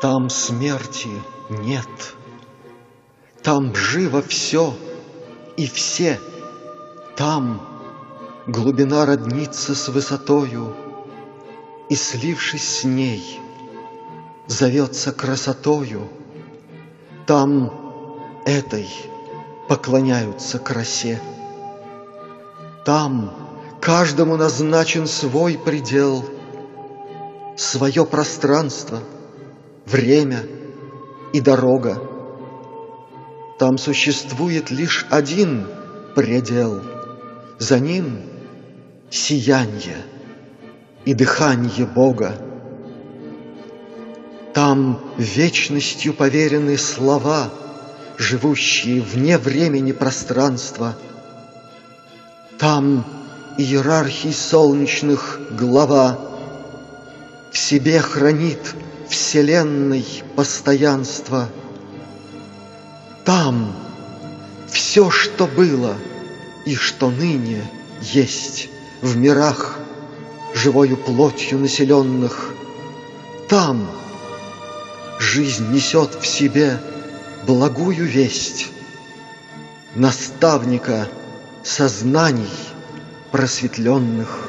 Там смерти нет. Там живо все и все. Там глубина роднится с высотою, И, слившись с ней, зовется красотою. Там этой поклоняются красе. Там каждому назначен свой предел, Свое пространство, время и дорога. Там существует лишь один предел, За ним сияние и дыхание Бога. Там вечностью поверены слова, Живущие вне времени пространства. Там иерархий солнечных глава В себе хранит вселенной постоянство. Там все, что было и что ныне есть в мирах, живою плотью населенных, там жизнь несет в себе благую весть наставника сознаний просветленных.